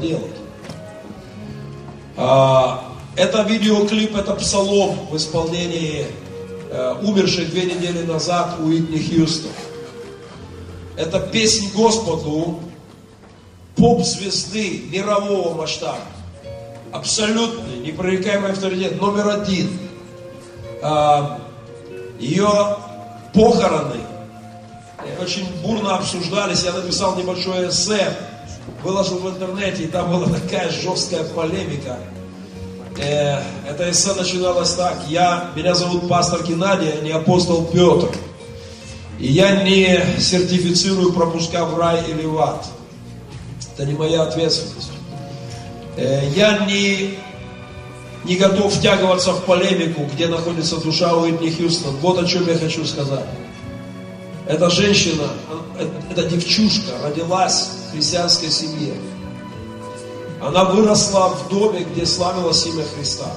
делать. Это видеоклип, это псалом в исполнении э, умершей две недели назад Уитни Хьюстон. Это песнь Господу поп-звезды мирового масштаба. Абсолютный, непререкаемый авторитет, номер один. А, ее похороны очень бурно обсуждались. Я написал небольшое эссе, выложил в интернете, и там была такая жесткая полемика. Э, это эссе начиналось так. Я, меня зовут пастор Геннадий, а не апостол Петр. И я не сертифицирую пропуска в рай или в ад. Это не моя ответственность. Э, я не, не готов втягиваться в полемику, где находится душа Уитни Хьюстон. Вот о чем я хочу сказать. Эта женщина, эта девчушка родилась в христианской семье. Она выросла в доме, где славилось имя Христа.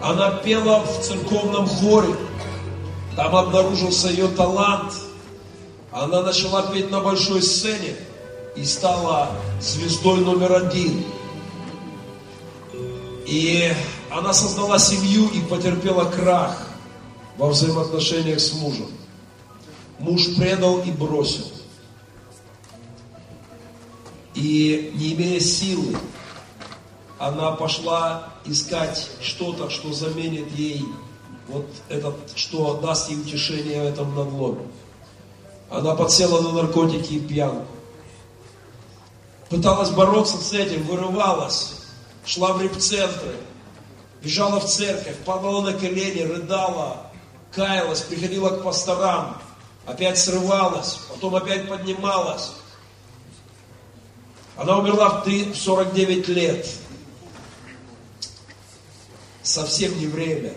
Она пела в церковном хоре. Там обнаружился ее талант. Она начала петь на большой сцене и стала звездой номер один. И она создала семью и потерпела крах во взаимоотношениях с мужем. Муж предал и бросил. И не имея силы, она пошла искать что-то, что заменит ей вот этот, что даст ей утешение в этом надломе. Она подсела на наркотики и пьянку. Пыталась бороться с этим, вырывалась, шла в репцентры, бежала в церковь, падала на колени, рыдала, каялась, приходила к пасторам, опять срывалась, потом опять поднималась. Она умерла в 49 лет. Совсем не время.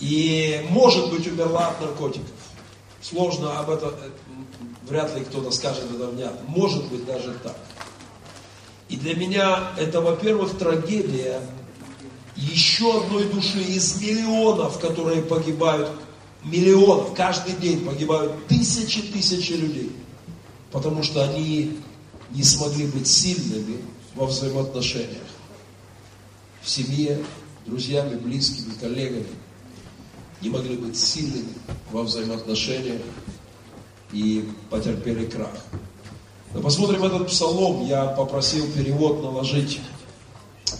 И, может быть, умерла от наркотиков. Сложно об этом, э, вряд ли кто-то скажет это внятно. Может быть, даже так. И для меня это, во-первых, трагедия еще одной души из миллионов, которые погибают, миллионов, каждый день погибают тысячи, тысячи людей, потому что они не смогли быть сильными во взаимоотношениях, в семье, друзьями, близкими, коллегами, не могли быть сильными во взаимоотношениях и потерпели крах. Но посмотрим этот псалом. Я попросил перевод наложить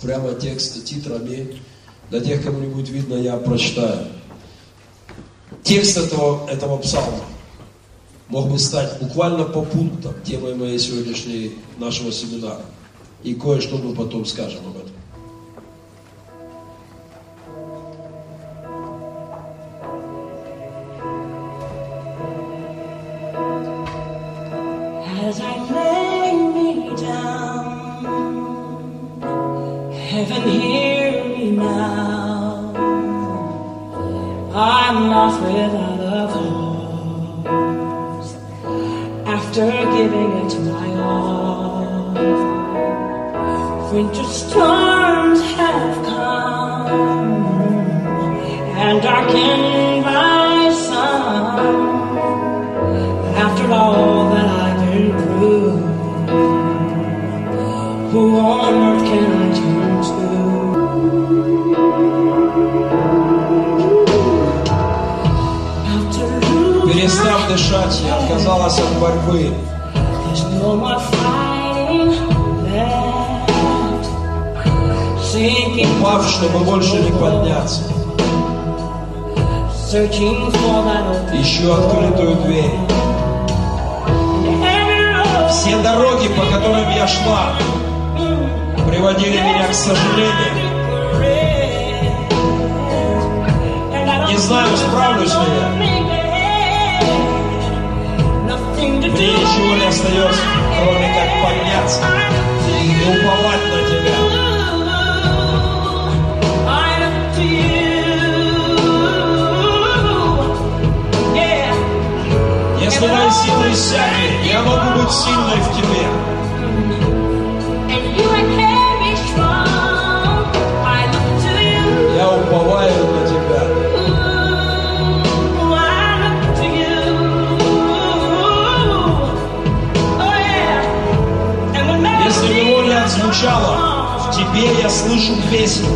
прямо текст титрами. Для тех, кому не будет видно, я прочитаю. Текст этого, этого псалма мог бы стать буквально по пунктам темой моей сегодняшней нашего семинара. И кое-что мы потом скажем об этом. Открытую дверь. Все дороги, по которым я шла, приводили меня к сожалению. Не знаю, справлюсь ли я. Мне ничего не остается, кроме как подняться и уповать на Тебя. Если мои силы иссякли, я могу быть сильной в Тебе. Я уповаю на Тебя. отзвучало. В тебе я слышу песню.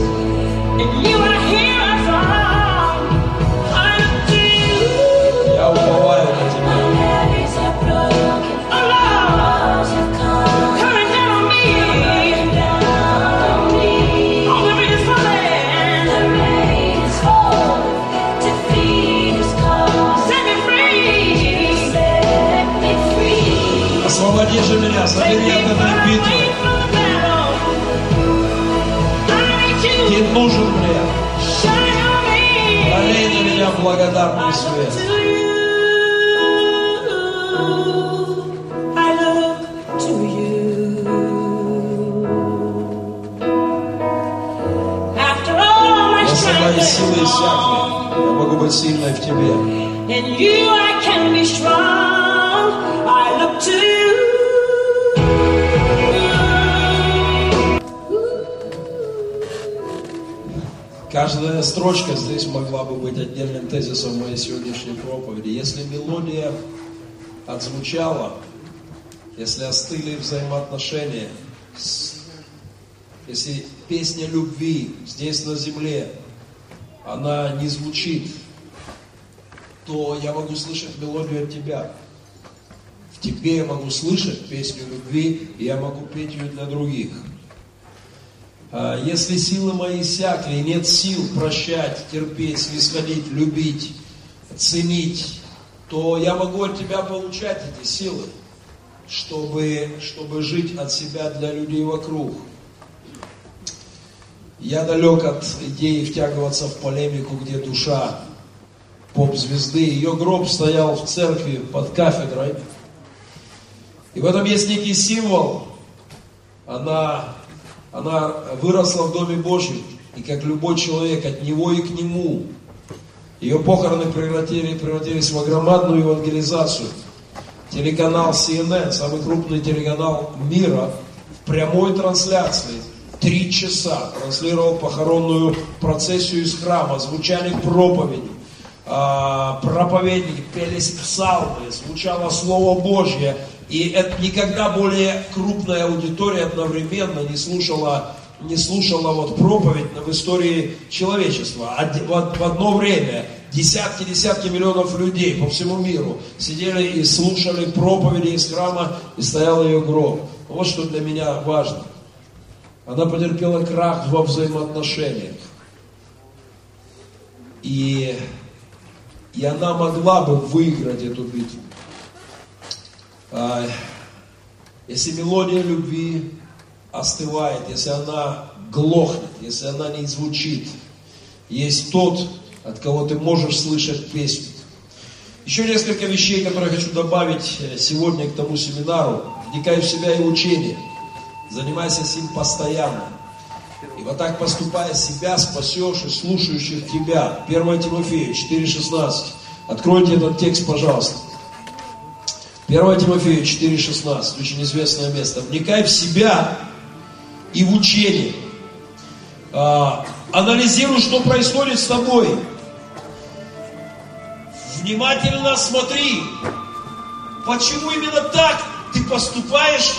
битвы. from the battle. I need Ты you. нужен мне. Shine on me. Пролей на меня благодатный свет. To you. I look to you. After all my Если strength мои is силы gone, иссякли, я могу быть сильной в тебе. in you I can be strong. I look to you. Каждая строчка здесь могла бы быть отдельным тезисом моей сегодняшней проповеди. Если мелодия отзвучала, если остыли взаимоотношения, если песня любви здесь на земле, она не звучит, то я могу слышать мелодию от тебя. В тебе я могу слышать песню любви, и я могу петь ее для других. А, Если силы мои иссякли, нет сил прощать, терпеть, снисходить, любить, ценить, то я могу от тебя получать эти силы, чтобы, чтобы жить от себя для людей вокруг. Я далек от идеи втягиваться в полемику, где душа поп-звезды. Ее гроб стоял в церкви под кафедрой. И в этом есть некий символ. Она, она выросла в Доме Божьем. И как любой человек, от него и к нему. Ее похороны превратили, превратились в громадную евангелизацию. Телеканал CNN, самый крупный телеканал мира, в прямой трансляции три часа транслировал похоронную процессию из храма, звучали проповеди, а, проповедники пелись псалмы, звучало Слово Божье, и это никогда более крупная аудитория одновременно не слушала, не слушала вот проповедь в истории человечества. А в одно время десятки, десятки миллионов людей по всему миру сидели и слушали проповеди из храма, и стоял ее гроб. Вот что для меня важно. Она потерпела крах во взаимоотношениях. И, и она могла бы выиграть эту битву. А, Если мелодия любви остывает, если она глохнет, если она не звучит, есть тот, от кого ты можешь слышать песню. Еще несколько вещей, которые хочу добавить э, сегодня к тому семинару. Вникай в себя и учение. Занимайся с ним постоянно. И вот так поступая, себя спасешь и слушающих тебя. 1 Тимофея 4,16. Откройте этот текст, пожалуйста. 1 Тимофея 4,16. Очень известное место. Вникай в себя и в учение. А, анализируй, что происходит с тобой. Внимательно смотри, почему именно так ты поступаешь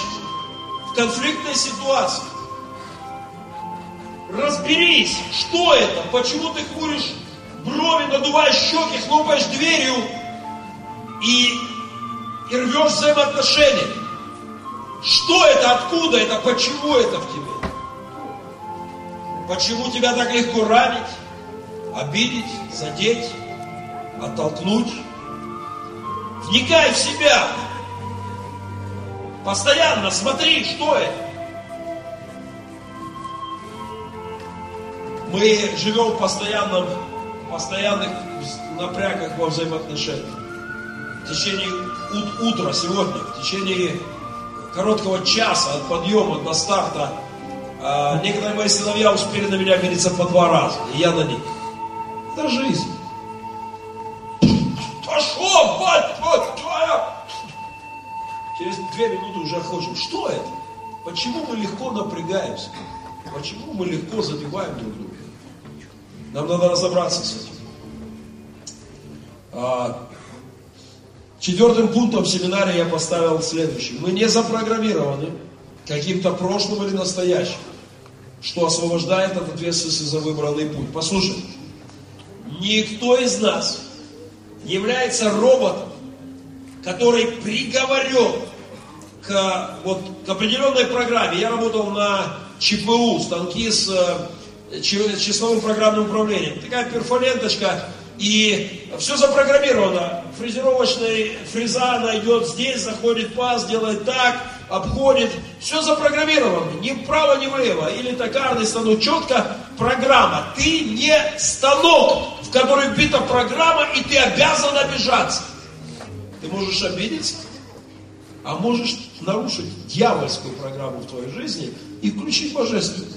в конфликтной ситуации. Разберись, что это, почему ты хмуришь брови, надуваешь щеки, хлопаешь дверью и, и рвешь взаимоотношения. Что это, откуда это, почему это в тебе? Почему тебя так легко ранить, обидеть, задеть, оттолкнуть? Вникай в себя. Постоянно смотри, что это. Мы живем в постоянном, постоянных напрягах во взаимоотношениях. В течение ут- утра сегодня, в течение короткого часа от подъема до старта, а, некоторые мои сыновья успели на меня обидеться по два раза, и я на них. Это жизнь. Пошел, мать, мать твоя! Через две минуты уже хочем. Что это? Почему мы легко напрягаемся? Почему мы легко задеваем друг друга? Нам надо разобраться с этим. Четвертым пунктом в семинаре я поставил следующий. Мы не запрограммированы, каким-то прошлым или настоящим, что освобождает от ответственности за выбранный путь. Послушай, никто из нас не является роботом, который приговорен к, вот, к определенной программе. Я работал на ЧПУ, станки с э, чи- числовым программным управлением. Такая перфоленточка, и все запрограммировано. Фрезеровочная фреза, она идет здесь, заходит паз, делает так, обходит. Все запрограммировано. Ни вправо, ни влево. Или токарный станок. Четко программа. Ты не станок, в который вбита программа, и ты обязан обижаться. Ты можешь обидеться, а можешь нарушить дьявольскую программу в твоей жизни и включить божественную.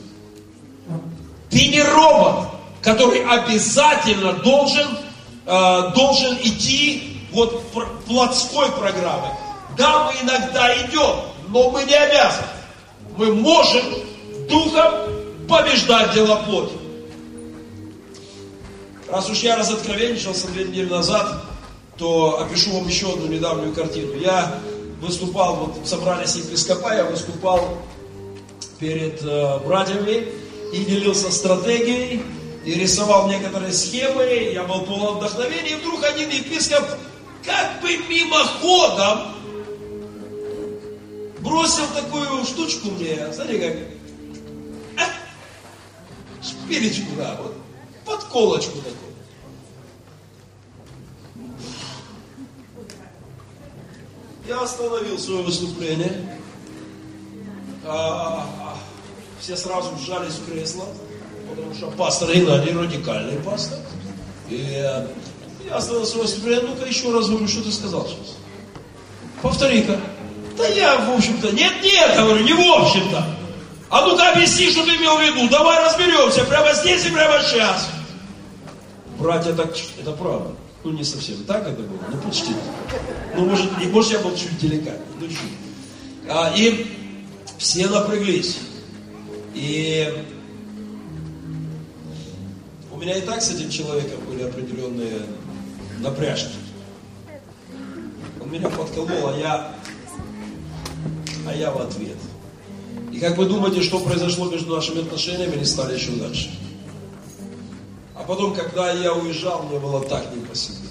Ты не робот, который обязательно должен, э, должен идти вот плотской программой. Да, мы иногда идем, но мы не обязаны. Мы можем духом побеждать дело плоти. Раз уж я разоткровенничался две недели назад, то опишу вам еще одну недавнюю картину. Я выступал, вот собрались епископа, я выступал перед э, братьями и делился стратегией, и рисовал некоторые схемы, я был полон вдохновения, и вдруг один епископ как бы мимоходом бросил такую штучку мне, знаете как, а, шпилечку, да, вот, подколочку такую. Я остановил свое выступление. А, а, все сразу вжались в кресло, потому что пастор Геннадий радикальный пастор. И э, я остановил свое выступление. Ну-ка еще раз говорю, что ты сказал сейчас? Повтори-ка. Да я, в общем-то, нет, нет, говорю, не в общем-то. А ну-ка объясни, что ты имел в виду. Давай разберемся прямо здесь и прямо сейчас. Братья, так, это правда. Ну, не совсем так это было, но почти. Ну, может, и, может я был чуть деликатнее, ну, чуть. А, и все напряглись. И меня и так с этим человеком были определенные напряжки. Он меня подколол, а я, а я в ответ. И как вы думаете, что произошло между нашими отношениями, они стали еще дальше. А потом, когда я уезжал, мне было так не по себе.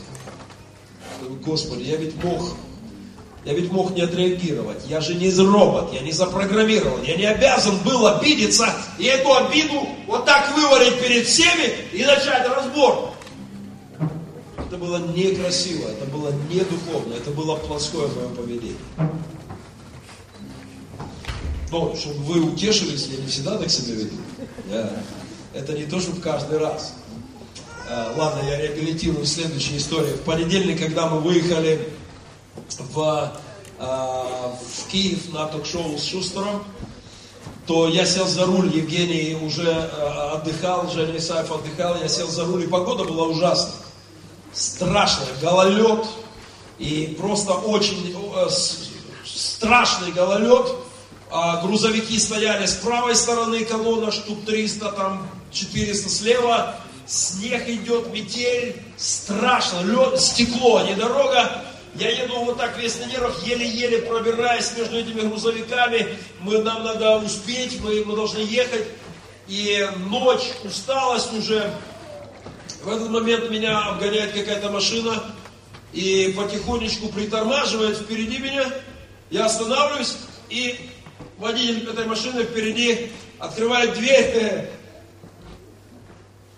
Господи, я ведь мог, я ведь мог не отреагировать. Я же не робот, я не запрограммирован. Я не обязан был обидеться и эту обиду вот так вывалить перед всеми и начать разбор. Это было некрасиво, это было не духовно, это было плоское мое поведение. Но, чтобы вы утешились, я не всегда так себя веду. Я- это не то, чтобы каждый раз. А, Ладно, я реабилитирую следующую историю. В понедельник, когда мы выехали в, а, в Киев на ток-шоу с Шустером, то я сел за руль, Евгений уже а, отдыхал, Женя Исаев отдыхал, я сел за руль, и погода была ужасная. Страшная, гололед, и просто очень э, страшный гололед. А грузовики стояли с правой стороны, колонна штук 300, там 400 слева. Снег идет, метель, страшно, лед, стекло, а не дорога. Я еду вот так весь на нервах, еле-еле пробираясь между этими грузовиками. Мы, нам надо успеть, мы, мы должны ехать. И ночь, усталость уже. В этот момент меня обгоняет какая-то машина и потихонечку притормаживает впереди меня. Я останавливаюсь, и водитель этой машины впереди открывает дверь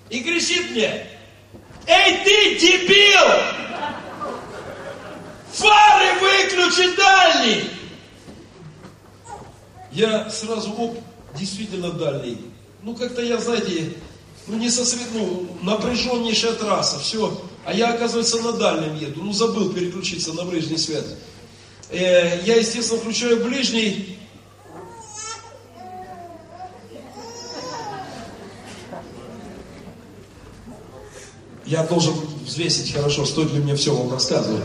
и кричит мне, «Эй, ты дебил! Фары выключи дальний!» Я сразу, оп, действительно дальний. Ну, как-то я, знаете, ну, не сосред... ну, напряженнейшая трасса, все. А я, оказывается, на дальнем еду. Ну, забыл переключиться на ближний свет. Э, я, естественно, включаю ближний. Я должен взвесить хорошо, стоит ли мне все вам рассказывать.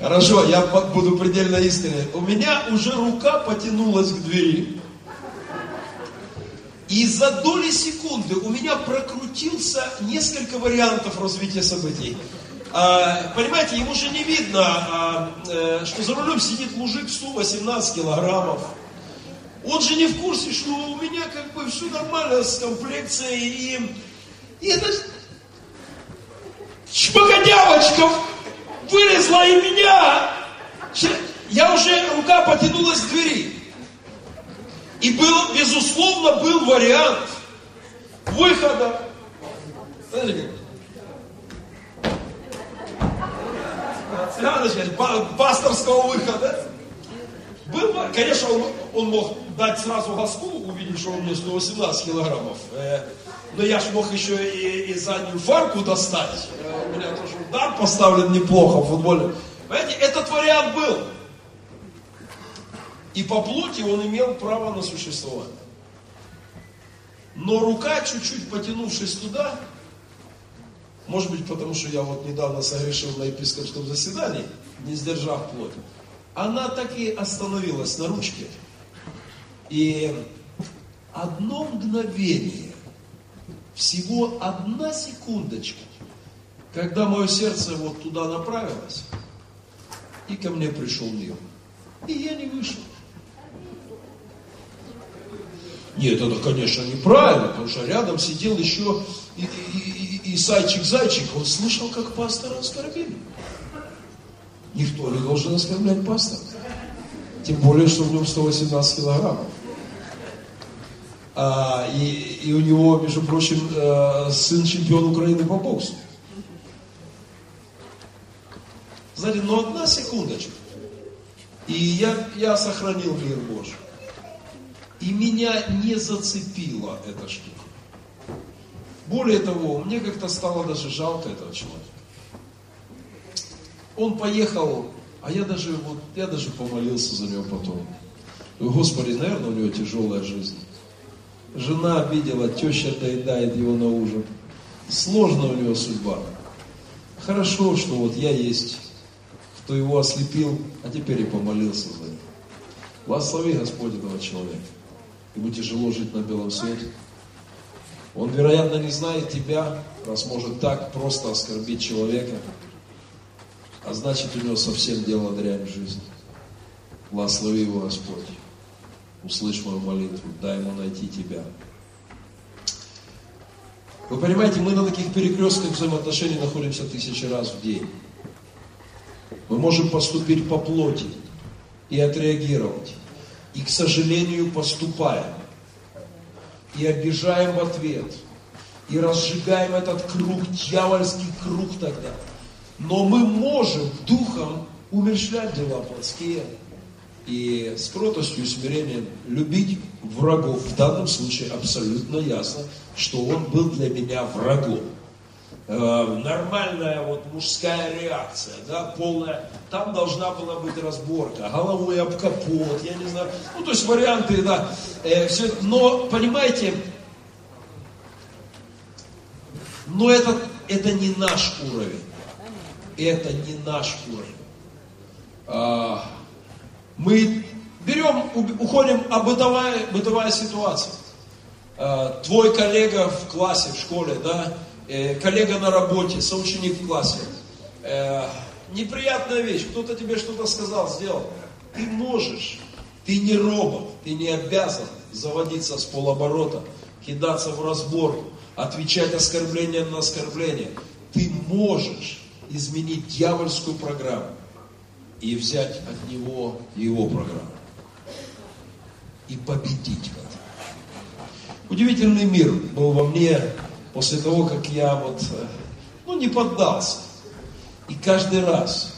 Хорошо, я буду предельно искренен. У меня уже рука потянулась к двери. И за доли секунды у меня прокрутился несколько вариантов развития событий. А, понимаете, ему же не видно, а, э, что за рулем сидит мужик 118 килограммов. Он же не в курсе, что у меня как бы все нормально с комплекцией. И, и эта шпакодявочка вылезла и меня. Я уже, рука потянулась к двери. И был, безусловно, был вариант выхода. Па- пасторского выхода. Был, конечно, он, он мог дать сразу газку, увидев, что у меня 118 килограммов. Но я ж мог еще и, и заднюю фарку достать. У меня тоже удар поставлен неплохо в футболе. Понимаете, этот вариант был. И по плоти он имел право на существование. Но рука, чуть-чуть потянувшись туда, может быть, потому что я вот недавно согрешил на епископском заседании, не сдержав плоть, она так и остановилась на ручке. И одно мгновение, всего одна секундочка, когда мое сердце вот туда направилось, и ко мне пришел мир. И я не вышел. Нет, это, конечно, неправильно, потому что рядом сидел еще и, и, и- и Зайчик-Зайчик, он слышал, как пастора оскорбили. Никто не должен оскорблять пастора. Тем более, что в нем 118 килограммов. А, и, и у него, между прочим, э, сын чемпион Украины по боксу. Знаете, но одна секундочка. И я, я сохранил мир Божий. И меня не зацепила эта штука. Более того, мне как-то стало даже жалко этого человека. Он поехал, а я даже, вот, я даже помолился за него потом. Господи, наверное, у него тяжелая жизнь. Жена обидела, теща доедает его на ужин. Сложная у него судьба. Хорошо, что вот я есть, кто его ослепил, а теперь и помолился за него. Благослови Господь этого человека. Ему тяжело жить на белом свете. Он, вероятно, не знает тебя, раз может так просто оскорбить человека. А значит, у него совсем дело дрянь в жизни. Благослови его Господь. Услышь мою молитву, дай ему найти тебя. Вы понимаете, мы на таких перекрестках взаимоотношений находимся тысячи раз в день. Мы можем поступить по плоти и отреагировать. И, к сожалению, поступаем. И обижаем в ответ. И разжигаем этот круг, дьявольский круг тогда. Но мы можем духом умершлять дела плотские. И с кротостью смирением любить врагов. В данном случае абсолютно ясно, что он был для меня врагом. Э, нормальная вот мужская реакция, да, полная. Там должна была быть разборка, головой об капот, я не знаю. Ну, то есть варианты, да. э, все. Но, понимаете, но это, это не наш уровень. Это не наш уровень. Мы берем, уходим, а бытовая, бытовая ситуация. А, твой коллега в классе, в школе, да, э, коллега на работе, соученик в классе. Э, неприятная вещь, кто-то тебе что-то сказал, сделал. Ты можешь, ты не робот, ты не обязан заводиться с полоборота, кидаться в разбор, отвечать оскорблением на оскорбление. Ты можешь изменить дьявольскую программу и взять от него его программу и победить в этом. Удивительный мир был во мне после того, как я вот, э, ну, не поддался. И каждый раз,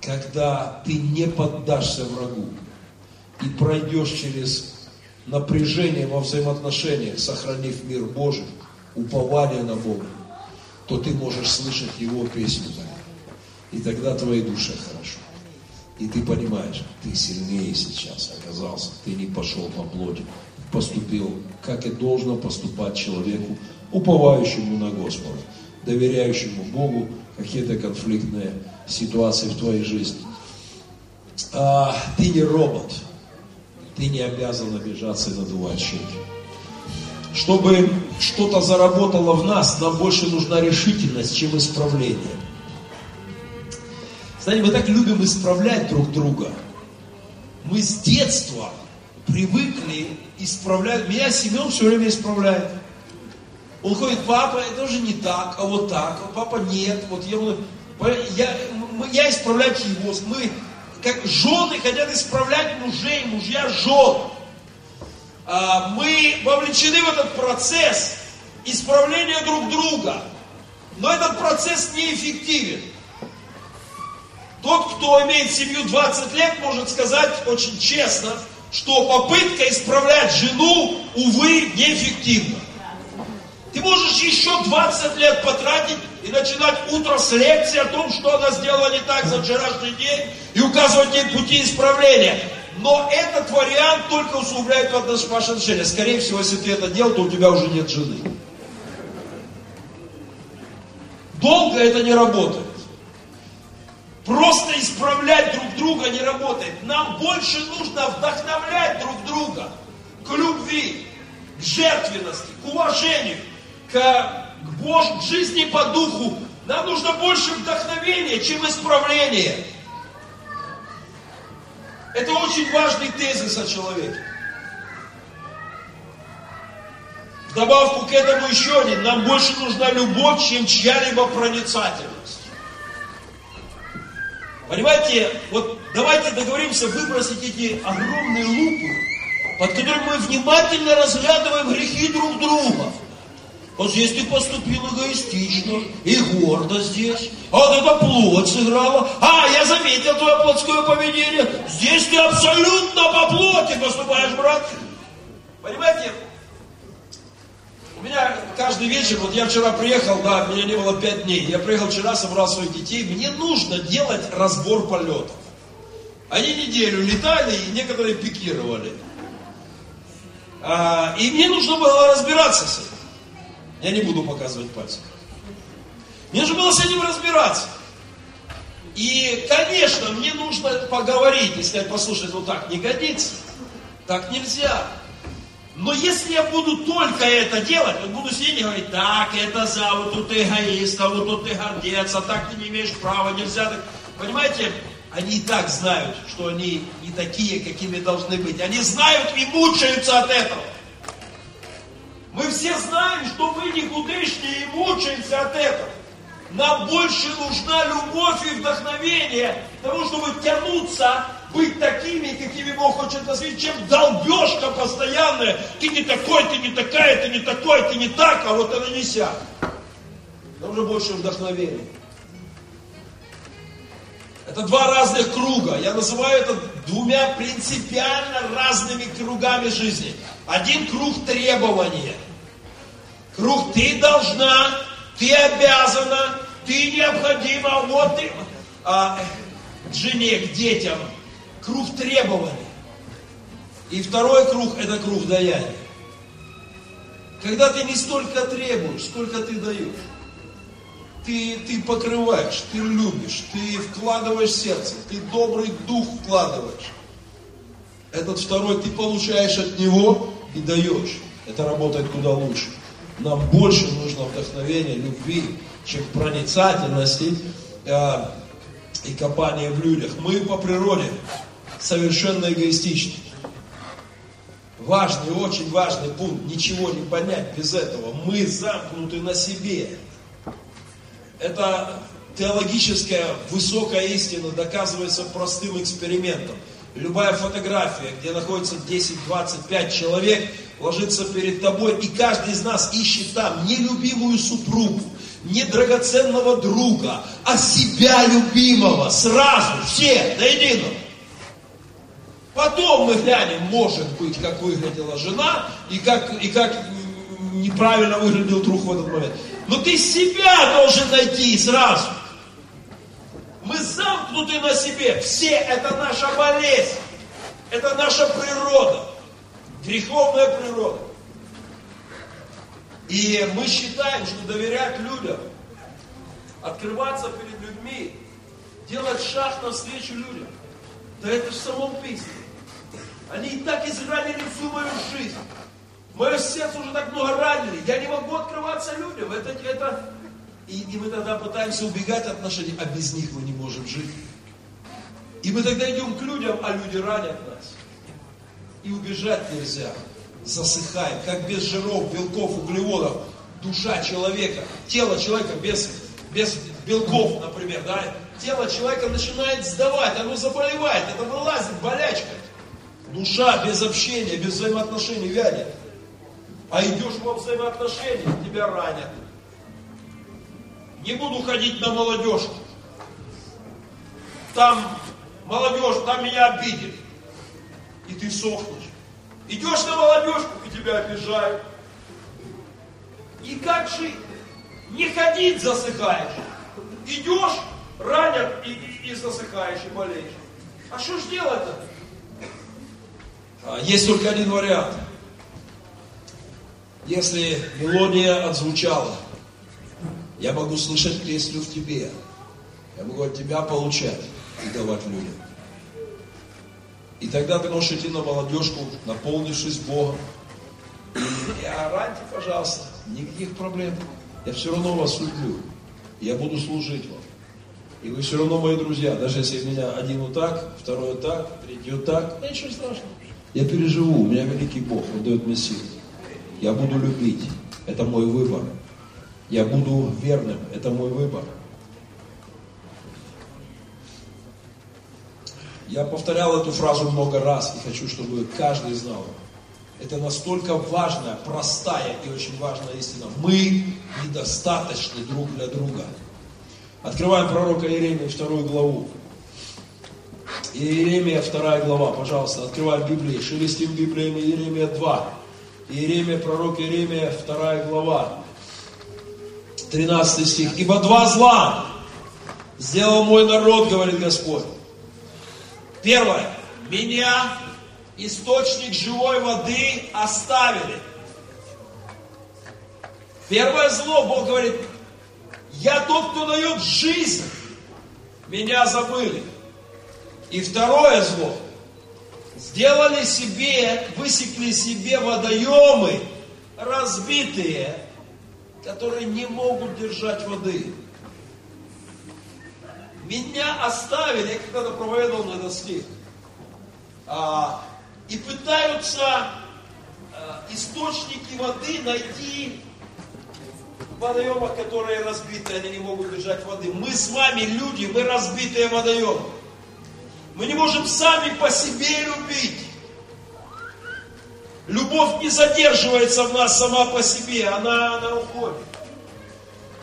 когда ты не поддашься врагу и пройдешь через напряжение во взаимоотношениях, сохранив мир Божий, упование на Бога, то ты можешь слышать Его песню. И тогда твоей душе хорошо. И ты понимаешь, ты сильнее сейчас оказался. Ты не пошел по плоти. Поступил, как и должно поступать человеку, уповающему на Господа, доверяющему Богу какие-то конфликтные ситуации в твоей жизни. А, ты не робот. Ты не обязан обижаться и надувать щеки. Чтобы что-то заработало в нас, нам больше нужна решительность, чем исправление. Знаете, мы так любим исправлять друг друга. Мы с детства привыкли исправлять. Меня Семен все время исправляет. Он ходит, папа, это уже не так, а вот так, а папа нет. Вот я, я, я исправлять его. Мы, как жены, хотят исправлять мужей, мужья жен. А, мы вовлечены в этот процесс исправления друг друга. Но этот процесс неэффективен. Тот, кто имеет семью 20 лет, может сказать очень честно, что попытка исправлять жену, увы, неэффективна. Ты можешь еще 20 лет потратить и начинать утро с лекции о том, что она сделала не так за вчерашний день, и указывать ей пути исправления. Но этот вариант только усугубляет отнош- ваши отношения. Скорее всего, если ты это делал, то у тебя уже нет жены. Долго это не работает. Просто исправлять друг друга не работает. Нам больше нужно вдохновлять друг друга к любви, к жертвенности, к уважению, к, к, Бож- к жизни по духу. Нам нужно больше вдохновения, чем исправления. Это очень важный тезис о человеке. В добавку к этому еще один. Нам больше нужна любовь, чем чья-либо проницательность. Понимаете, вот давайте договоримся выбросить эти огромные лупы, под которыми мы внимательно разглядываем грехи друг друга. Вот здесь ты поступил эгоистично и гордо здесь. А вот эта плоть сыграла. А, я заметил твое плотское поведение. Здесь ты абсолютно по плоти поступаешь, брат. Понимаете, у меня каждый вечер, вот я вчера приехал, да, меня не было пять дней. Я приехал вчера, собрал своих детей. Мне нужно делать разбор полетов. Они неделю летали, и некоторые пикировали. А, и мне нужно было разбираться с этим. Я не буду показывать пальцем. Мне нужно было с этим разбираться. И, конечно, мне нужно поговорить и сказать, послушай, ну так не годится, так нельзя. Но если я буду только это делать, вот буду сидеть и говорить, так, это за, вот тут ты эгоист, а вот тут ты гордец, а так ты не имеешь права, нельзя так. Понимаете, они и так знают, что они не такие, какими должны быть. Они знают и мучаются от этого. Мы все знаем, что мы никудышние и мучаемся от этого. Нам больше нужна любовь и вдохновение того, чтобы тянуться, быть такими, какими Бог хочет нас видеть, чем долбежка постоянная. Ты не такой, ты не такая, ты не такой, ты не так, а вот это не сяк. Нам уже больше вдохновения. Это два разных круга. Я называю это двумя принципиально разными кругами жизни. Один круг требования. Круг ты должна, ты обязана, ты необходима, вот ты. А, жене, к детям. Круг требований. И второй круг это круг даяния. Когда ты не столько требуешь, сколько ты даешь. Ты, ты покрываешь, ты любишь, ты вкладываешь сердце, ты добрый дух вкладываешь. Этот второй ты получаешь от него и даешь. Это работает куда лучше. Нам больше нужно вдохновения, любви, чем проницательности э, и копания в людях. Мы по природе совершенно эгоистичны. Важный, очень важный пункт. Ничего не понять без этого. Мы замкнуты на себе. Это теологическая высокая истина доказывается простым экспериментом. Любая фотография, где находится 10-25 человек, ложится перед тобой, и каждый из нас ищет там не любимую супругу, не драгоценного друга, а себя любимого, сразу, все, до единого. Потом мы глянем, может быть, как выглядела жена и как, и как неправильно выглядел друг в этот момент. Но ты себя должен найти сразу. Мы замкнуты на себе. Все это наша болезнь. Это наша природа. Греховная природа. И мы считаем, что доверять людям, открываться перед людьми, делать шаг навстречу людям, да это в самом письме. Они и так изранили всю мою жизнь. Мое сердце уже так много ранили. Я не могу открываться людям. Это, это, И, и мы тогда пытаемся убегать от отношений, а без них мы не можем жить. И мы тогда идем к людям, а люди ранят нас. И убежать нельзя. Засыхаем, как без жиров, белков, углеводов. Душа человека, тело человека без, без белков, например, да, тело человека начинает сдавать, оно заболевает, это вылазит болячка. Душа без общения, без взаимоотношений вянет. А идешь во взаимоотношения, тебя ранят. Не буду ходить на молодежку. Там молодежь, там меня обидели. И ты сохнешь. Идешь на молодежку, и тебя обижают. И как жить? Не ходить засыхаешь. Идешь, ранят и, и, и засыхаешь, и болеешь. А что ж делать-то? А, Есть только один вариант. Если мелодия отзвучала, я могу слышать песню в тебе. Я могу от тебя получать и давать людям. И тогда ты можешь идти на молодежку, наполнившись Богом. И, ораньте, пожалуйста, никаких проблем. Я все равно вас люблю. Я буду служить вам. И вы все равно мои друзья. Даже если меня один вот так, второй вот так, третий вот так, ничего страшного. Я переживу, у меня великий Бог, Он дает мне силы. Я буду любить. Это мой выбор. Я буду верным. Это мой выбор. Я повторял эту фразу много раз и хочу, чтобы каждый знал. Это настолько важная, простая и очень важная истина. Мы недостаточны друг для друга. Открываем пророка Иеремию, вторую главу. Иеремия, вторая глава, пожалуйста, открываем Библию. Шелестим Библиями Иеремия 2. Иеремия, пророк Иеремия, вторая глава. 13 стих. «Ибо два зла сделал мой народ, говорит Господь. Первое. Меня, источник живой воды, оставили. Первое зло, Бог говорит, я тот, кто дает жизнь. Меня забыли. И второе зло. Сделали себе, высекли себе водоемы, разбитые, которые не могут держать воды. Меня оставили, я когда-то проповедовал на этот стих, а, и пытаются а, источники воды найти в водоемах, которые разбиты, они не могут держать воды. Мы с вами люди, мы разбитые водоемы. Мы не можем сами по себе любить. Любовь не задерживается в нас сама по себе, она, она уходит.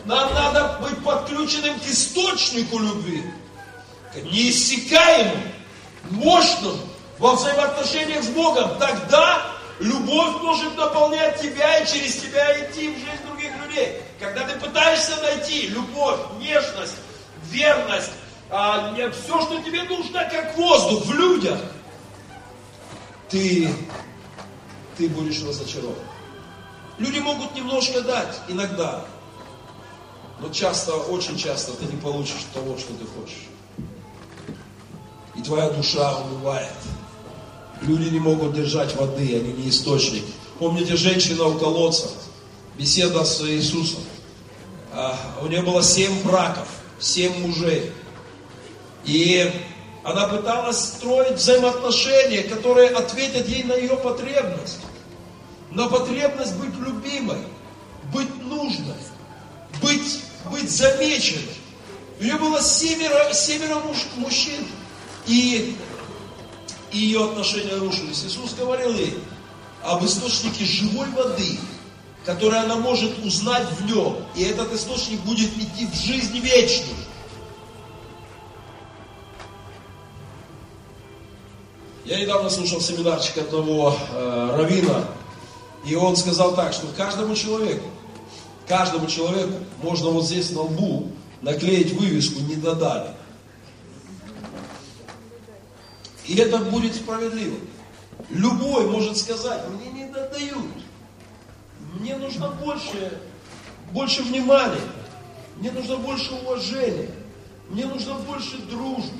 Нам надо быть подключенным к источнику любви, к неиссякаемому, мощному, во взаимоотношениях с Богом. Тогда любовь может наполнять тебя и через тебя идти в жизнь других людей. Когда ты пытаешься найти любовь, нежность, верность, а, все, что тебе нужно, как воздух в людях, ты, ты будешь разочарован. Люди могут немножко дать, иногда, но часто, очень часто ты не получишь того, что ты хочешь. И твоя душа убывает. Люди не могут держать воды, они не источник. Помните, женщина у колодца, беседа с Иисусом. А, У нее было семь браков, семь мужей. И она пыталась строить взаимоотношения, которые ответят ей на ее потребность. На потребность быть любимой, быть нужной, быть, быть замеченной. У нее было семеро, семеро муж- мужчин. И, и ее отношения рушились. Иисус говорил ей об источнике живой воды, который она может узнать в нем. И этот источник будет идти в жизнь вечную. Я недавно слушал семинарчик одного э, равина, и он сказал так, что каждому человеку, каждому человеку можно вот здесь на лбу наклеить вывеску «Не додали». И это будет справедливо. Любой может сказать, мне не додают. Мне нужно больше, больше внимания. Мне нужно больше уважения. Мне нужно больше дружбы.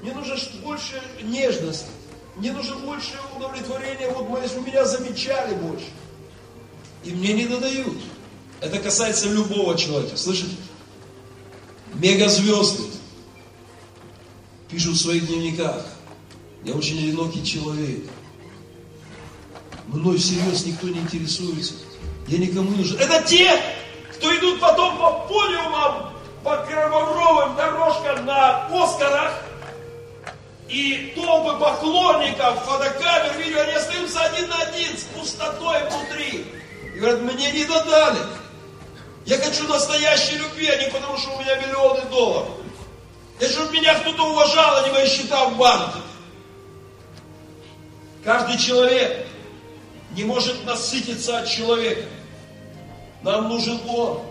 Мне нужно больше нежности. Мне нужно больше удовлетворения. Вот мы- если меня замечали больше. И мне не додают. Это касается любого человека. Слышите? мегазвезды пишут в своих дневниках, я очень одинокий человек. Мной всерьез никто не интересуется. Я никому не нужен. Это те, кто идут потом по подиумам, по кровавровым дорожкам на Оскарах, и толпы поклонников, фотокамер, видео, они остаются один на один с пустотой внутри. И говорят, мне не додали. Я хочу настоящей любви, а не потому, что у меня миллионы долларов. Я чтобы меня кто-то уважал, а не мои счета в банке. Каждый человек не может насытиться от человека. Нам нужен Он,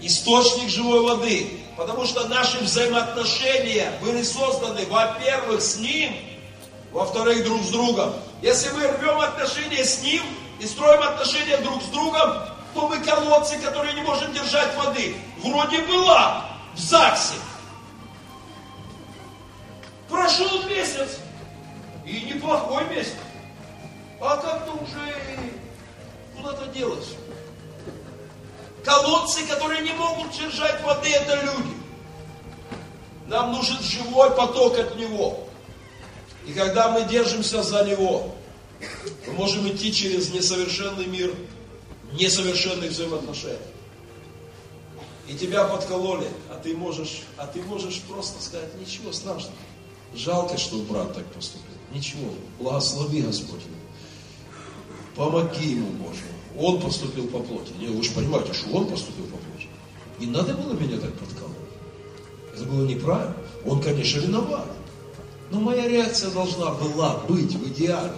источник живой воды. Потому что наши взаимоотношения были созданы, во-первых, с Ним, во-вторых, друг с другом. Если мы рвем отношения с Ним и строим отношения друг с другом, то мы колодцы, которые не можем держать воды. Вроде была в ЗАГСе. Прошел месяц, и неплохой месяц. А как-то уже куда-то делось. Колодцы, которые не могут держать воды, это люди. Нам нужен живой поток от Него. И когда мы держимся за Него, мы можем идти через несовершенный мир, несовершенных взаимоотношений. И тебя подкололи, а ты можешь, а ты можешь просто сказать, ничего страшного. Жалко, что брат так поступил. Ничего, благослови Господь. Помоги ему, Боже. Он поступил по плоти. Не, вы же понимаете, что он поступил по плоти. Не надо было меня так подкалывать. Это было неправильно. Он, конечно, виноват. Но моя реакция должна была быть в идеале.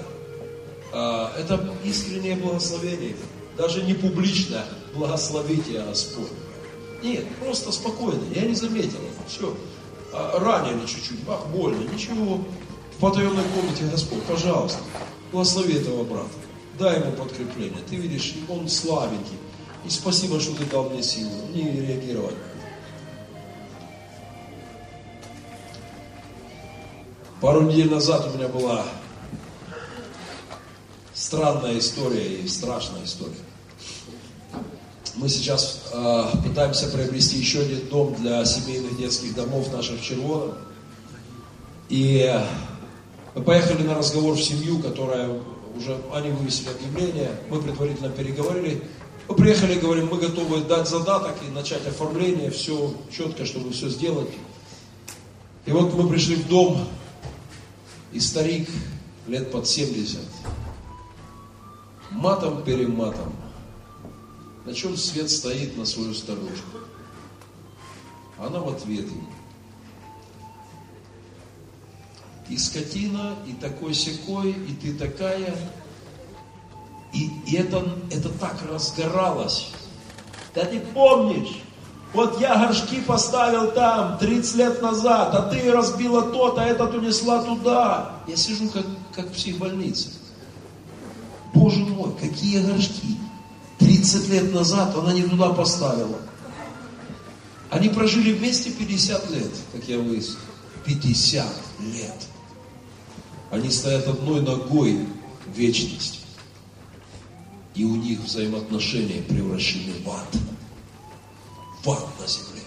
А, Это искреннее благословение. Даже не публичное благословите Господь. Нет, просто спокойно. Я не заметил. Все. А, Ранили чуть-чуть. Ах, больно. Ничего. В потаенной комнате Господь, пожалуйста, благослови этого брата. Дай ему подкрепление. Ты видишь, он слабенький. И спасибо, что ты дал мне силу. Не реагировать. Пару недель назад у меня была странная история и страшная история. Мы сейчас э, пытаемся приобрести еще один дом для семейных детских домов наших в. И мы поехали на разговор в семью, которая уже, они вывесили объявление, мы предварительно переговорили. Мы приехали, говорим, мы готовы дать задаток и начать оформление, все четко, чтобы все сделать. И вот мы пришли в дом, и старик лет под 70, матом-перематом, на чем свет стоит на свою старушку. Она в ответ ему. И скотина, и такой секой, и ты такая. И, и это, это так разгоралось. Да ты помнишь, вот я горшки поставил там 30 лет назад, а ты разбила тот, а этот унесла туда. Я сижу как, как в психбольнице. Боже мой, какие горшки. 30 лет назад она не туда поставила. Они прожили вместе 50 лет, как я выяснил. 50 лет. Они стоят одной ногой в вечность. И у них взаимоотношения превращены в ад. В ад на земле.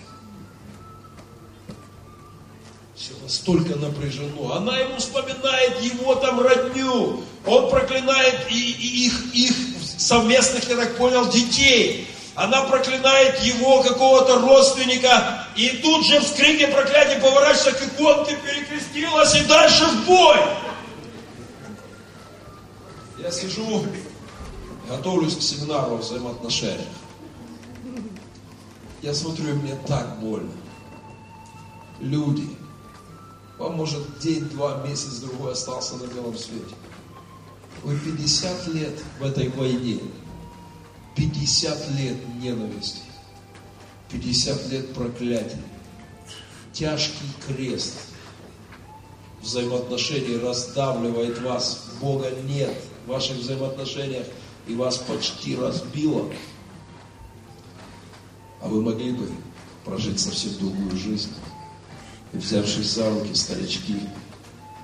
Все настолько напряжено. Она ему вспоминает его там родню. Он проклинает и, и их, их совместных, я так понял, детей. Она проклинает его какого-то родственника. И тут же в крике проклятия поворачивается к иконке, перекрестилась и дальше в бой. Я сижу, готовлюсь к семинару о взаимоотношениях. Я смотрю, и мне так больно. Люди. Вам может день, два, месяц, другой остался на белом свете. Вы 50 лет в этой войне. 50 лет ненависти. 50 лет проклятий. Тяжкий крест взаимоотношений раздавливает вас. Бога нет в ваших взаимоотношениях и вас почти разбило. А вы могли бы прожить совсем другую жизнь. И взявшись за руки, старички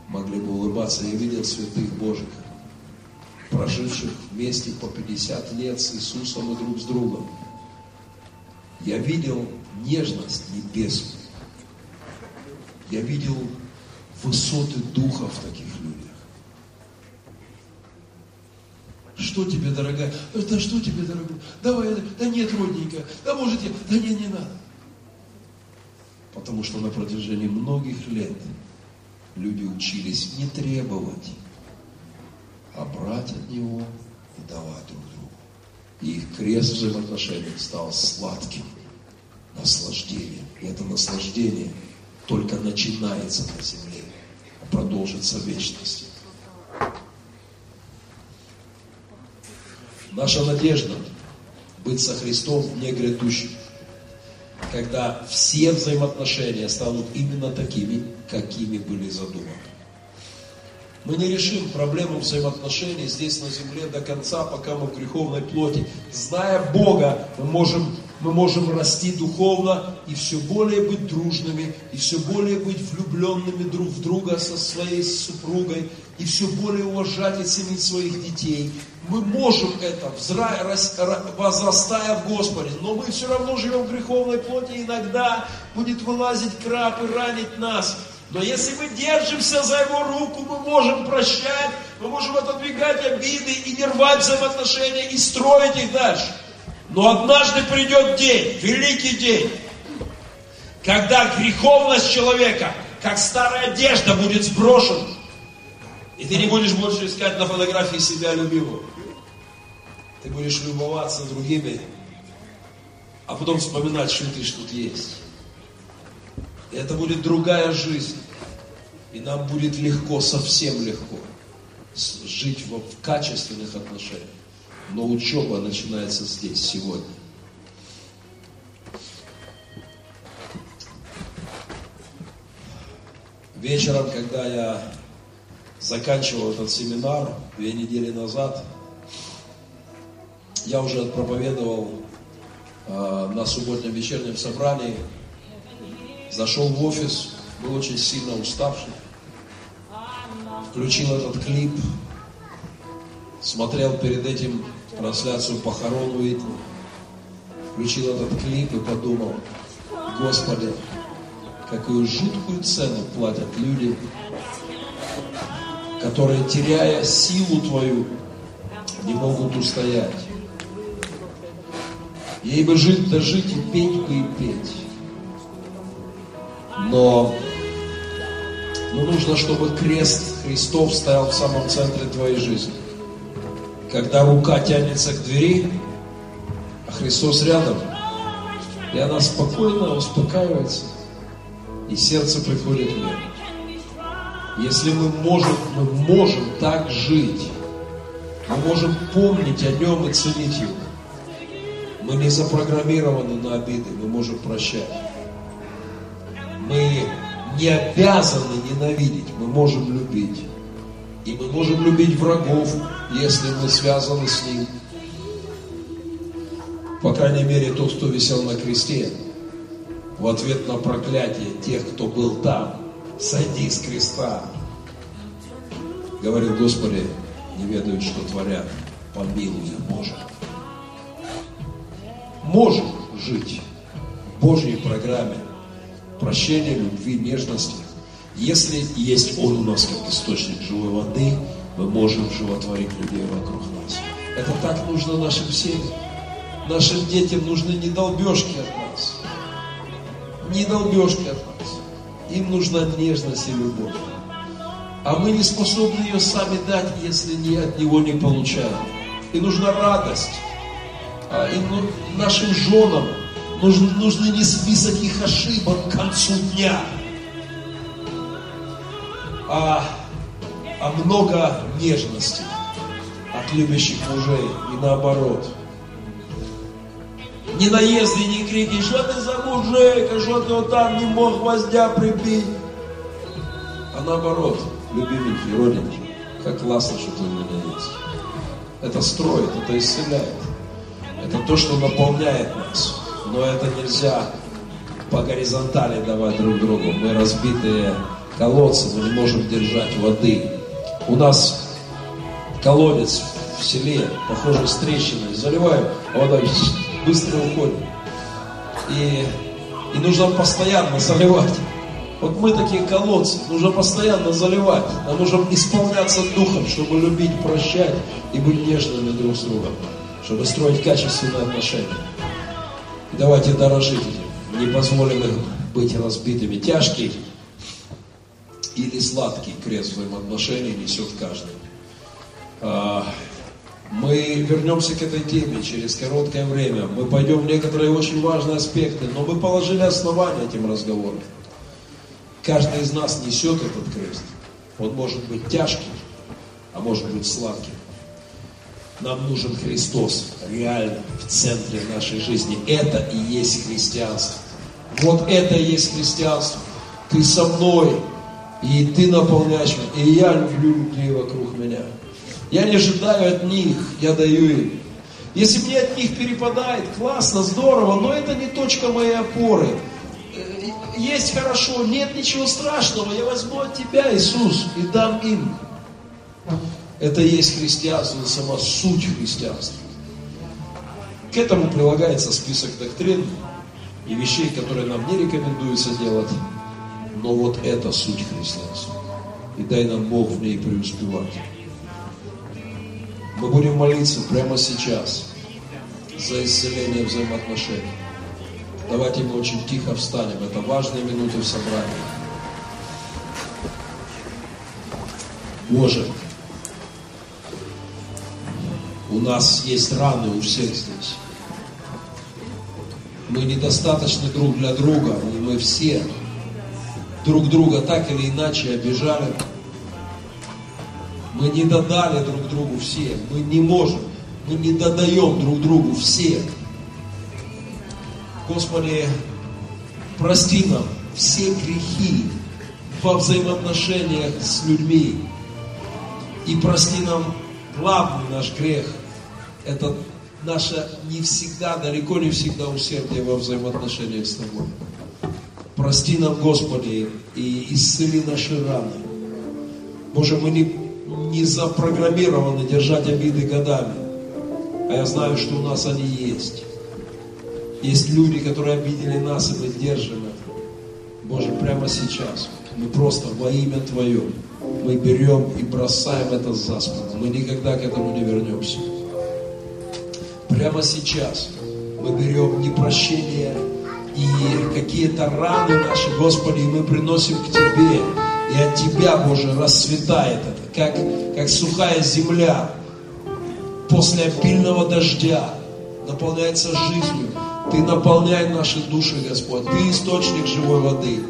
могли бы улыбаться. Я видел святых Божьих, проживших вместе по 50 лет с Иисусом и друг с другом. Я видел нежность небесную. Я видел высоты духа в таких людях. Что тебе, дорогая? Да что тебе, дорогой? Давай, да нет, родненькая, да может я, да не, не надо. Потому что на протяжении многих лет люди учились не требовать, а брать от него и давать друг другу. И их крест взаимоотношений стал сладким наслаждением. И это наслаждение только начинается на земле, а продолжится в вечности. Наша надежда быть со Христом в дне когда все взаимоотношения станут именно такими, какими были задуманы. Мы не решим проблему взаимоотношений здесь на земле до конца, пока мы в греховной плоти. Зная Бога, мы можем, мы можем расти духовно и все более быть дружными, и все более быть влюбленными друг в друга со своей супругой, и все более уважать и ценить своих детей. Мы можем это, возрастая в Господе, но мы все равно живем в греховной плоти, иногда будет вылазить краб и ранить нас. Но если мы держимся за Его руку, мы можем прощать, мы можем отодвигать обиды и не рвать взаимоотношения и строить их дальше. Но однажды придет день, великий день, когда греховность человека, как старая одежда, будет сброшена. И ты не будешь больше искать на фотографии себя любимого. Ты будешь любоваться другими, а потом вспоминать, что ты ж тут есть. И это будет другая жизнь. И нам будет легко, совсем легко жить в качественных отношениях. Но учеба начинается здесь, сегодня. Вечером, когда я заканчивал этот семинар две недели назад, я уже отпроповедовал э, на субботнем вечернем собрании, зашел в офис, был очень сильно уставший, включил этот клип, смотрел перед этим трансляцию похорон Уитни, включил этот клип и подумал, Господи, какую жуткую цену платят люди, которые, теряя силу Твою, не могут устоять. Ей бы жить да жить и петь бы и петь. Но, но нужно, чтобы крест Христов стоял в самом центре твоей жизни. Когда рука тянется к двери, а Христос рядом, и она спокойно успокаивается, и сердце приходит в мир. Если мы можем, мы можем так жить, мы можем помнить о нем и ценить его. Мы не запрограммированы на обиды, мы можем прощать. Мы не обязаны ненавидеть, мы можем любить. И мы можем любить врагов, если мы связаны с ним. По крайней мере, тот, кто висел на кресте, в ответ на проклятие тех, кто был там, сойди с креста. Говорил, Господи, не ведают, что творят, помилуй Боже. Можем жить в Божьей программе прощения, любви, нежности. Если есть Он у нас как источник живой воды, мы можем животворить людей вокруг нас. Это так нужно нашим семьям. Нашим детям нужны не долбежки от нас. Не долбежки от нас. Им нужна нежность и любовь. А мы не способны ее сами дать, если не от Него не получаем. И нужна радость. А, И ну- нашим женам нужны, нужны не список их ошибок к концу дня, а, а много нежности от любящих мужей и наоборот. Не наезды, не крики, что ты за а что ты вот там не мог гвоздя прибить. А наоборот, любименький, родненький, как классно, что ты у меня есть. Это строит, это исцеляет. Это то, что наполняет нас. Но это нельзя по горизонтали давать друг другу. Мы разбитые колодцы, мы не можем держать воды. У нас колодец в селе, похоже, с трещиной. Заливаем, а вода быстро уходит. И, и нужно постоянно заливать. Вот мы такие колодцы, нужно постоянно заливать. Нам нужно исполняться духом, чтобы любить, прощать и быть нежными друг с другом. Чтобы строить качественные отношения. И давайте дорожить этим. Не позволим им быть разбитыми. Тяжкий или сладкий крест взаимоотношений несет каждый. Мы вернемся к этой теме через короткое время. Мы пойдем в некоторые очень важные аспекты, но мы положили основания этим разговорам. Каждый из нас несет этот крест. Он может быть тяжким, а может быть сладким. Нам нужен Христос реально в центре нашей жизни. Это и есть христианство. Вот это и есть христианство. Ты со мной, и ты наполняешь меня, и я люблю людей вокруг меня. Я не ожидаю от них, я даю им. Если мне от них перепадает, классно, здорово, но это не точка моей опоры. Э, Есть хорошо, нет ничего страшного, я возьму от тебя, Иисус, и дам им. Это и есть христианство, сама суть христианства. К этому прилагается список доктрин и вещей, которые нам не рекомендуется делать. Но вот это суть христианства. И дай нам Бог в ней преуспевать. Мы будем молиться прямо сейчас за исцеление взаимоотношений. Давайте мы очень тихо встанем. Это важные минуты в собрании. Боже, у нас есть раны у всех здесь. Мы недостаточны друг для друга, и мы все друг друга так или иначе обижали. Мы не додали друг другу все. Мы не можем. Мы не додаем друг другу все. Господи, прости нам все грехи во взаимоотношениях с людьми. И прости нам главный наш грех. Это наше не всегда, далеко не всегда усердие во взаимоотношениях с Тобой. Прости нам, Господи, и исцели наши раны. Боже, мы не, не запрограммированы держать обиды годами. А я знаю, что у нас они есть. Есть люди, которые обидели нас, и мы держим это. Боже, прямо сейчас мы просто во имя Твое, мы берем и бросаем это за спину. Мы никогда к этому не вернемся. Прямо сейчас мы берем непрощение и какие-то раны наши, Господи, и мы приносим к Тебе. И от Тебя, Боже, расцветает это, как, как сухая земля после обильного дождя наполняется жизнью. Ты наполняй наши души, Господь. Ты источник живой воды.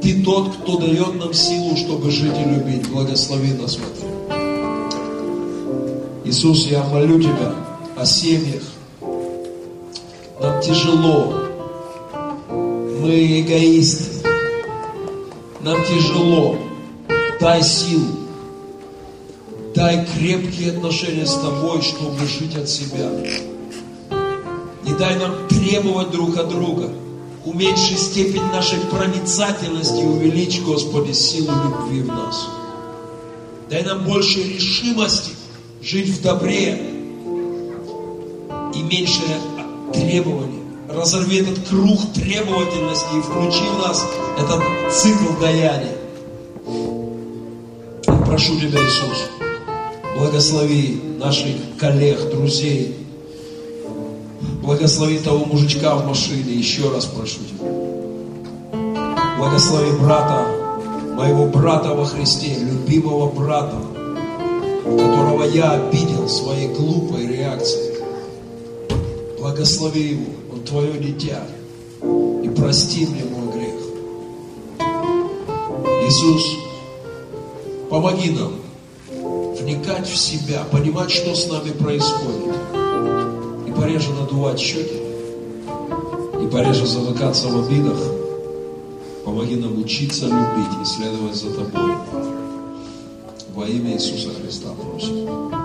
Ты тот, кто дает нам силу, чтобы жить и любить. Благослови нас в этом. Иисус, я молю Тебя о семьях. Нам тяжело. Мы эгоисты. Нам тяжело. Дай силу. Дай крепкие отношения с Тобой, чтобы жить от себя. Не дай нам требовать друг от друга. Уменьши степень нашей проницательности и увеличь, Господи, силу любви в нас. Дай нам больше решимости жить в добре и меньше требований. Разорви этот круг требовательности и включи в нас этот цикл даяния. Прошу Тебя, Иисус, благослови наших коллег, друзей, Благослови того мужичка в машине, еще раз прошу тебя. Благослови брата, моего брата во Христе, любимого брата, которого я обидел своей глупой реакцией. Благослови его, он твое дитя, и прости мне мой грех. Иисус, помоги нам вникать в себя, понимать, что с нами происходит и пореже надувать щеки, и пореже замыкаться в обидах. Помоги нам учиться любить и следовать за Тобой. Во имя Иисуса Христа просим.